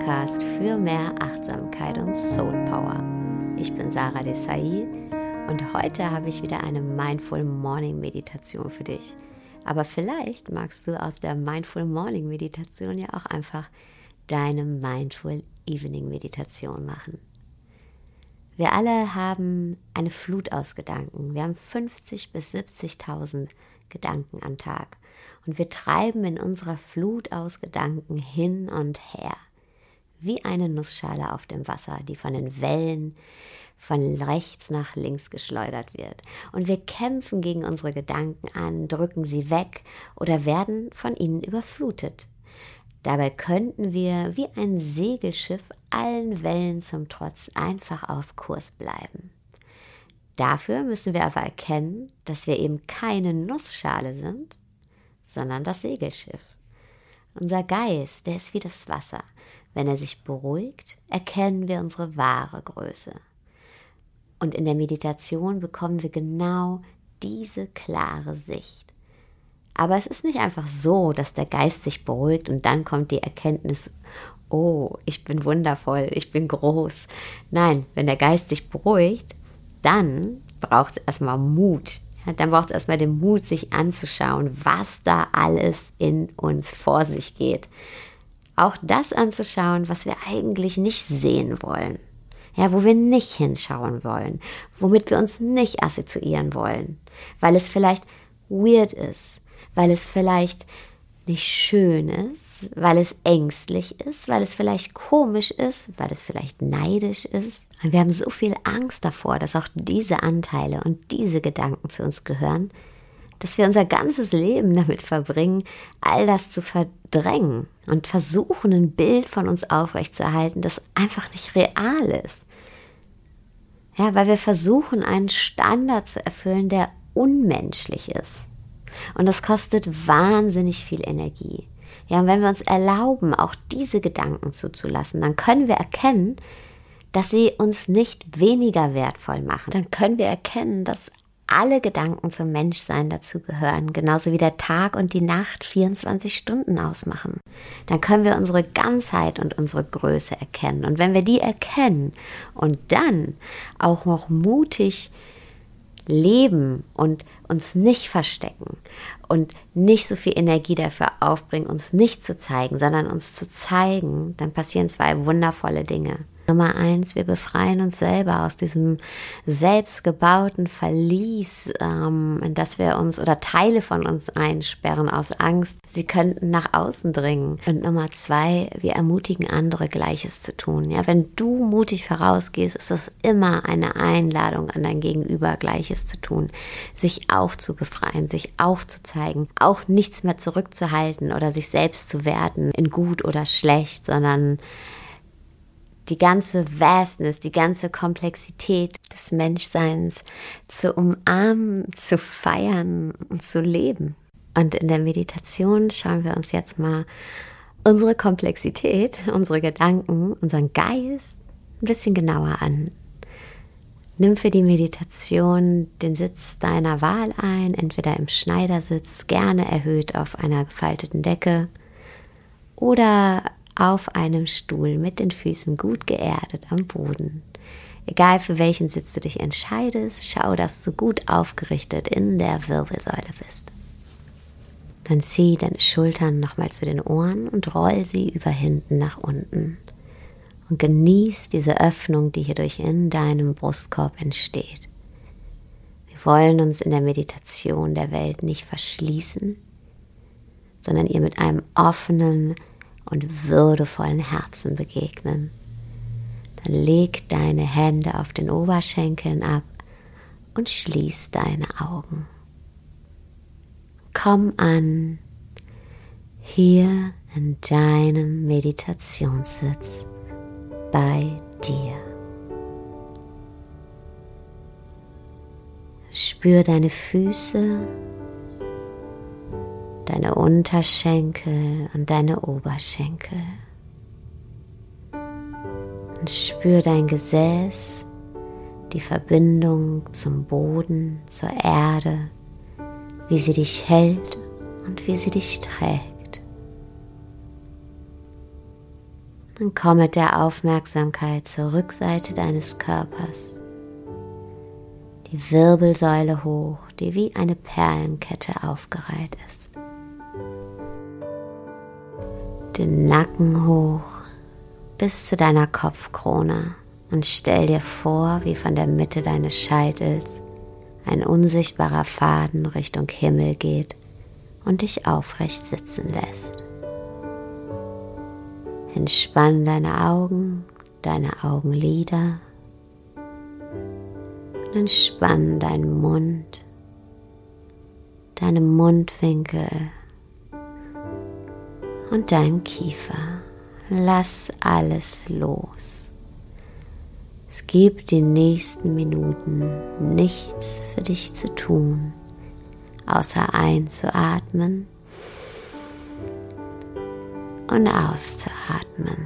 Podcast für mehr Achtsamkeit und Soul Power. Ich bin Sarah Desai und heute habe ich wieder eine Mindful Morning Meditation für dich. Aber vielleicht magst du aus der Mindful Morning Meditation ja auch einfach deine Mindful Evening Meditation machen. Wir alle haben eine Flut aus Gedanken. Wir haben 50 bis 70.000 Gedanken am Tag. Und wir treiben in unserer Flut aus Gedanken hin und her. Wie eine Nussschale auf dem Wasser, die von den Wellen von rechts nach links geschleudert wird. Und wir kämpfen gegen unsere Gedanken an, drücken sie weg oder werden von ihnen überflutet. Dabei könnten wir wie ein Segelschiff allen Wellen zum Trotz einfach auf Kurs bleiben. Dafür müssen wir aber erkennen, dass wir eben keine Nussschale sind, sondern das Segelschiff. Unser Geist, der ist wie das Wasser. Wenn er sich beruhigt, erkennen wir unsere wahre Größe. Und in der Meditation bekommen wir genau diese klare Sicht. Aber es ist nicht einfach so, dass der Geist sich beruhigt und dann kommt die Erkenntnis, oh, ich bin wundervoll, ich bin groß. Nein, wenn der Geist sich beruhigt, dann braucht es erstmal Mut. Dann braucht es erstmal den Mut, sich anzuschauen, was da alles in uns vor sich geht. Auch das anzuschauen, was wir eigentlich nicht sehen wollen. Ja, wo wir nicht hinschauen wollen, womit wir uns nicht assoziieren wollen, weil es vielleicht weird ist, weil es vielleicht nicht schön ist, weil es ängstlich ist, weil es vielleicht komisch ist, weil es vielleicht neidisch ist. Und wir haben so viel Angst davor, dass auch diese Anteile und diese Gedanken zu uns gehören, dass wir unser ganzes Leben damit verbringen, all das zu verdrängen und versuchen, ein Bild von uns aufrechtzuerhalten, das einfach nicht real ist. Ja, weil wir versuchen, einen Standard zu erfüllen, der unmenschlich ist. Und das kostet wahnsinnig viel Energie. Ja, und wenn wir uns erlauben, auch diese Gedanken zuzulassen, dann können wir erkennen, dass sie uns nicht weniger wertvoll machen. Dann können wir erkennen, dass alle Gedanken zum Menschsein dazugehören, genauso wie der Tag und die Nacht 24 Stunden ausmachen. Dann können wir unsere Ganzheit und unsere Größe erkennen. Und wenn wir die erkennen und dann auch noch mutig leben und uns nicht verstecken und nicht so viel Energie dafür aufbringen, uns nicht zu zeigen, sondern uns zu zeigen, dann passieren zwei wundervolle Dinge. Nummer eins, wir befreien uns selber aus diesem selbstgebauten Verlies, ähm, in das wir uns oder Teile von uns einsperren aus Angst, sie könnten nach außen dringen. Und Nummer zwei, wir ermutigen andere Gleiches zu tun. Ja, wenn du mutig vorausgehst, ist das immer eine Einladung an dein Gegenüber Gleiches zu tun, sich auch zu befreien, sich auch zu zeigen, auch nichts mehr zurückzuhalten oder sich selbst zu werten in gut oder schlecht, sondern die ganze Vastness, die ganze Komplexität des Menschseins zu umarmen, zu feiern und zu leben. Und in der Meditation schauen wir uns jetzt mal unsere Komplexität, unsere Gedanken, unseren Geist ein bisschen genauer an. Nimm für die Meditation den Sitz deiner Wahl ein, entweder im Schneidersitz, gerne erhöht auf einer gefalteten Decke oder auf einem Stuhl mit den Füßen gut geerdet am Boden. Egal für welchen Sitz du dich entscheidest, schau, dass du gut aufgerichtet in der Wirbelsäule bist. Dann zieh deine Schultern nochmal zu den Ohren und roll sie über hinten nach unten. Und genieß diese Öffnung, die hierdurch in deinem Brustkorb entsteht. Wir wollen uns in der Meditation der Welt nicht verschließen, sondern ihr mit einem offenen, und würdevollen Herzen begegnen. Dann leg deine Hände auf den Oberschenkeln ab und schließ deine Augen. Komm an hier in deinem Meditationssitz bei dir. Spür deine Füße deine Unterschenkel und deine Oberschenkel. Und spür dein Gesäß, die Verbindung zum Boden, zur Erde, wie sie dich hält und wie sie dich trägt. Dann komm mit der Aufmerksamkeit zur Rückseite deines Körpers. Die Wirbelsäule hoch, die wie eine Perlenkette aufgereiht ist. Den Nacken hoch bis zu deiner Kopfkrone und stell dir vor, wie von der Mitte deines Scheitels ein unsichtbarer Faden Richtung Himmel geht und dich aufrecht sitzen lässt. Entspann deine Augen, deine Augenlider und entspann deinen Mund, deine Mundwinkel und deinen Kiefer. Lass alles los. Es gibt die nächsten Minuten nichts für dich zu tun, außer einzuatmen und auszuatmen.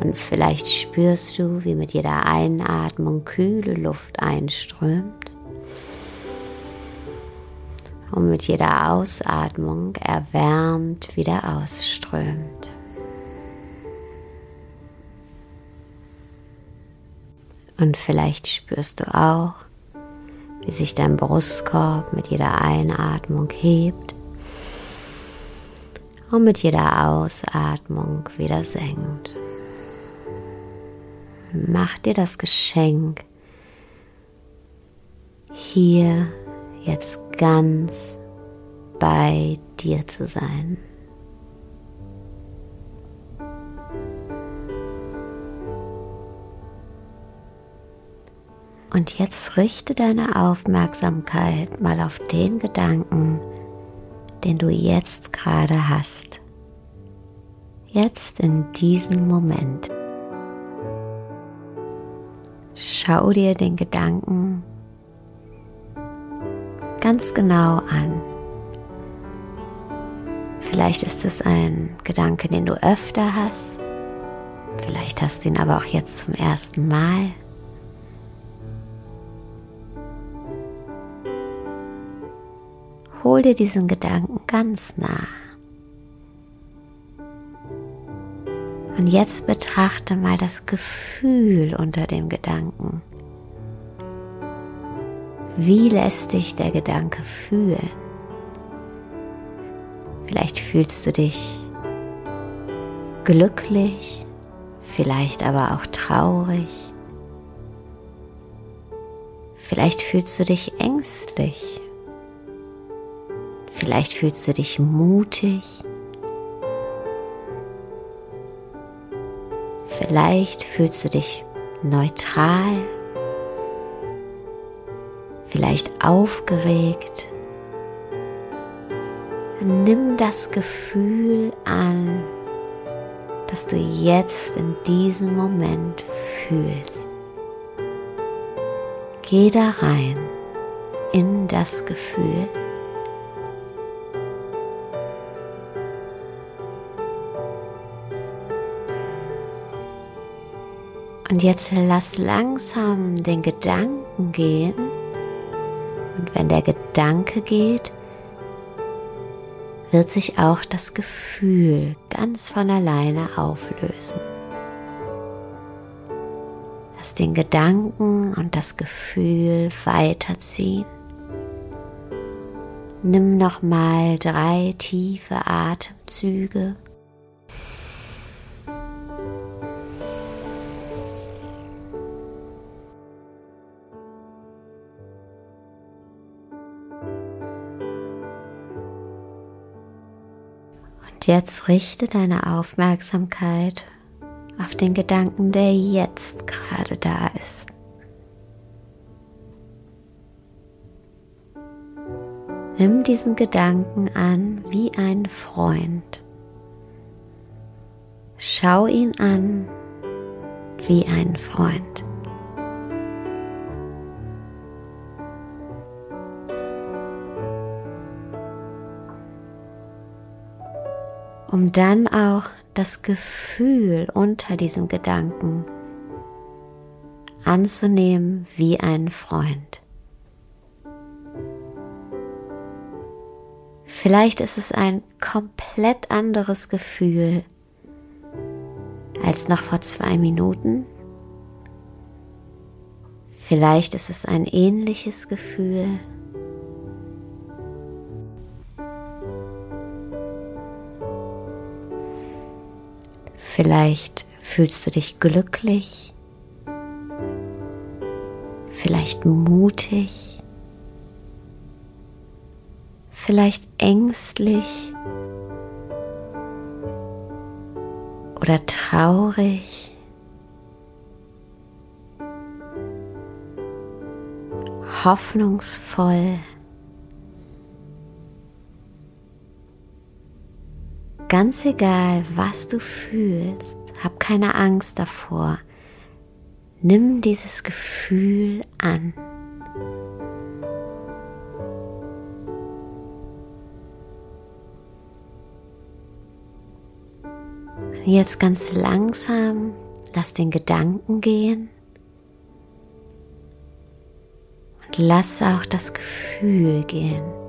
Und vielleicht spürst du, wie mit jeder Einatmung kühle Luft einströmt und mit jeder Ausatmung erwärmt wieder ausströmt. Und vielleicht spürst du auch, wie sich dein Brustkorb mit jeder Einatmung hebt und mit jeder Ausatmung wieder senkt. Mach dir das Geschenk, hier jetzt ganz bei dir zu sein. Und jetzt richte deine Aufmerksamkeit mal auf den Gedanken, den du jetzt gerade hast. Jetzt in diesem Moment. Schau dir den Gedanken ganz genau an. Vielleicht ist es ein Gedanke, den du öfter hast. Vielleicht hast du ihn aber auch jetzt zum ersten Mal. Hol dir diesen Gedanken ganz nah. Und jetzt betrachte mal das Gefühl unter dem Gedanken. Wie lässt dich der Gedanke fühlen? Vielleicht fühlst du dich glücklich, vielleicht aber auch traurig. Vielleicht fühlst du dich ängstlich. Vielleicht fühlst du dich mutig. Vielleicht fühlst du dich neutral vielleicht aufgeregt. Nimm das Gefühl an, das du jetzt in diesem Moment fühlst. Geh da rein in das Gefühl. Und jetzt lass langsam den Gedanken gehen, wenn der Gedanke geht, wird sich auch das Gefühl ganz von alleine auflösen. Lass den Gedanken und das Gefühl weiterziehen. Nimm nochmal drei tiefe Atemzüge. Jetzt richte deine Aufmerksamkeit auf den Gedanken, der jetzt gerade da ist. Nimm diesen Gedanken an wie ein Freund. Schau ihn an wie ein Freund. Um dann auch das Gefühl unter diesem Gedanken anzunehmen wie ein Freund. Vielleicht ist es ein komplett anderes Gefühl als noch vor zwei Minuten. Vielleicht ist es ein ähnliches Gefühl. Vielleicht fühlst du dich glücklich, vielleicht mutig, vielleicht ängstlich oder traurig. hoffnungsvoll. Ganz egal, was du fühlst, hab keine Angst davor. Nimm dieses Gefühl an. Jetzt ganz langsam lass den Gedanken gehen und lass auch das Gefühl gehen.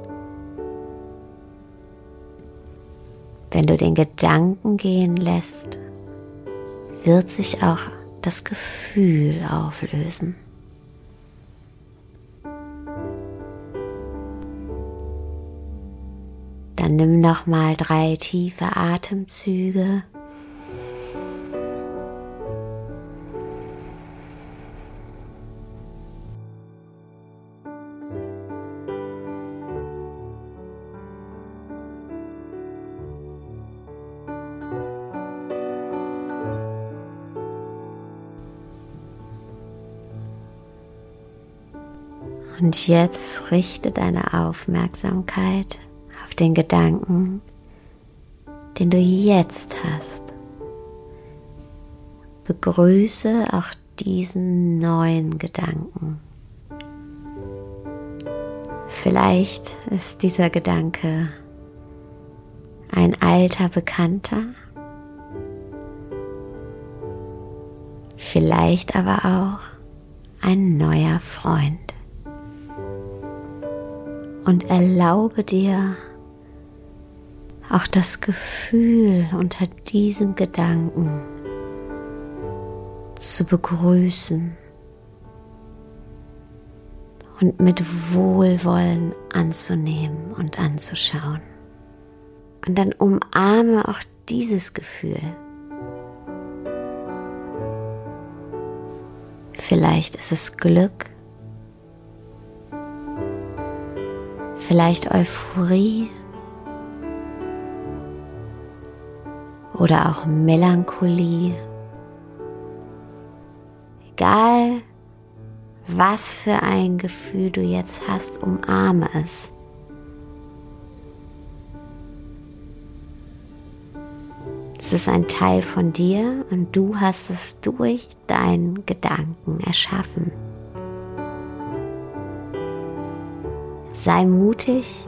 Wenn du den Gedanken gehen lässt, wird sich auch das Gefühl auflösen. Dann nimm noch mal drei tiefe Atemzüge. Und jetzt richte deine Aufmerksamkeit auf den Gedanken, den du jetzt hast. Begrüße auch diesen neuen Gedanken. Vielleicht ist dieser Gedanke ein alter Bekannter, vielleicht aber auch ein neuer Freund und erlaube dir auch das Gefühl unter diesem Gedanken zu begrüßen und mit Wohlwollen anzunehmen und anzuschauen. Und dann umarme auch dieses Gefühl. Vielleicht ist es Glück, vielleicht Euphorie oder auch Melancholie. Egal, was für ein Gefühl du jetzt hast, umarme es. Es ist ein Teil von dir und du hast es durch deinen Gedanken erschaffen. Sei mutig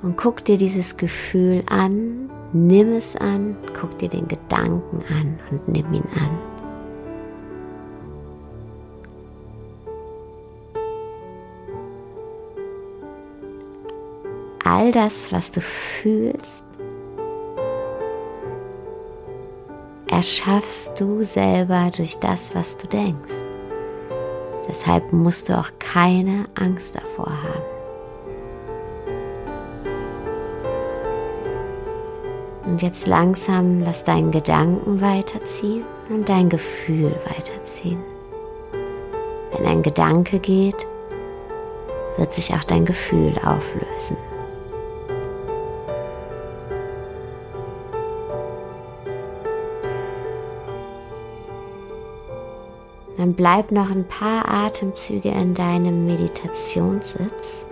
und guck dir dieses Gefühl an, nimm es an, guck dir den Gedanken an und nimm ihn an. All das, was du fühlst, erschaffst du selber durch das, was du denkst. Deshalb musst du auch keine Angst davor haben. Und jetzt langsam lass deinen Gedanken weiterziehen und dein Gefühl weiterziehen. Wenn ein Gedanke geht, wird sich auch dein Gefühl auflösen. Dann bleib noch ein paar Atemzüge in deinem Meditationssitz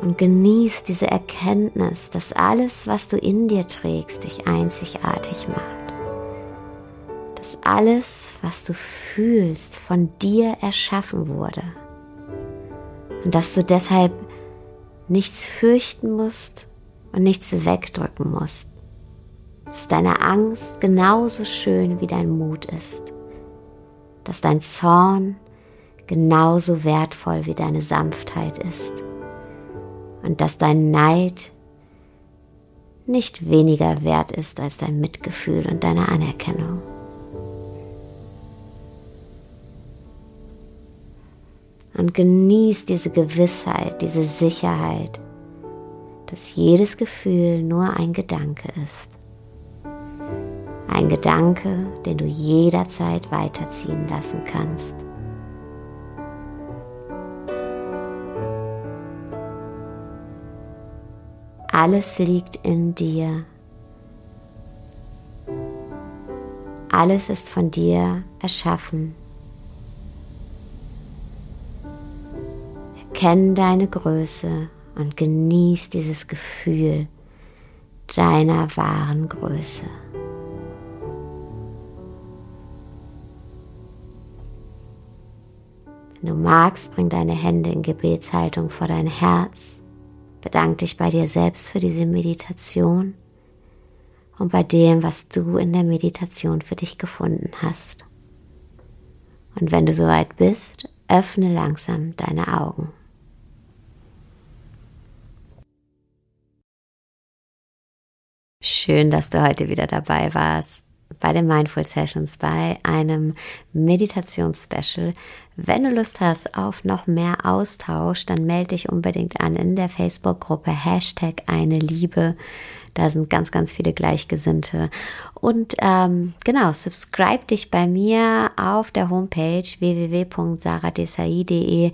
und genieß diese Erkenntnis, dass alles, was du in dir trägst, dich einzigartig macht. Dass alles, was du fühlst, von dir erschaffen wurde. Und dass du deshalb nichts fürchten musst und nichts wegdrücken musst. Dass deine Angst genauso schön wie dein Mut ist. Dass dein Zorn genauso wertvoll wie deine Sanftheit ist und dass dein Neid nicht weniger wert ist als dein Mitgefühl und deine Anerkennung. Und genieß diese Gewissheit, diese Sicherheit, dass jedes Gefühl nur ein Gedanke ist. Ein Gedanke, den du jederzeit weiterziehen lassen kannst. Alles liegt in dir. Alles ist von dir erschaffen. Erkenne deine Größe und genieß dieses Gefühl deiner wahren Größe. Wenn du magst, bring deine Hände in Gebetshaltung vor dein Herz. Bedank dich bei dir selbst für diese Meditation und bei dem, was du in der Meditation für dich gefunden hast. Und wenn du soweit bist, öffne langsam deine Augen. Schön, dass du heute wieder dabei warst bei den Mindful Sessions, bei einem Meditationsspecial. Wenn du Lust hast auf noch mehr Austausch, dann melde dich unbedingt an in der Facebook-Gruppe Hashtag eine Liebe. Da sind ganz, ganz viele Gleichgesinnte. Und ähm, genau, subscribe dich bei mir auf der Homepage www.saradesai.de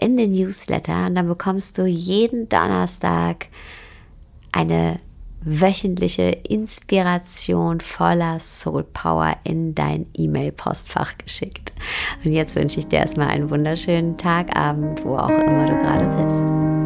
in den Newsletter und dann bekommst du jeden Donnerstag eine wöchentliche Inspiration voller Soul Power in dein E-Mail-Postfach geschickt. Und jetzt wünsche ich dir erstmal einen wunderschönen Tag, Abend, wo auch immer du gerade bist.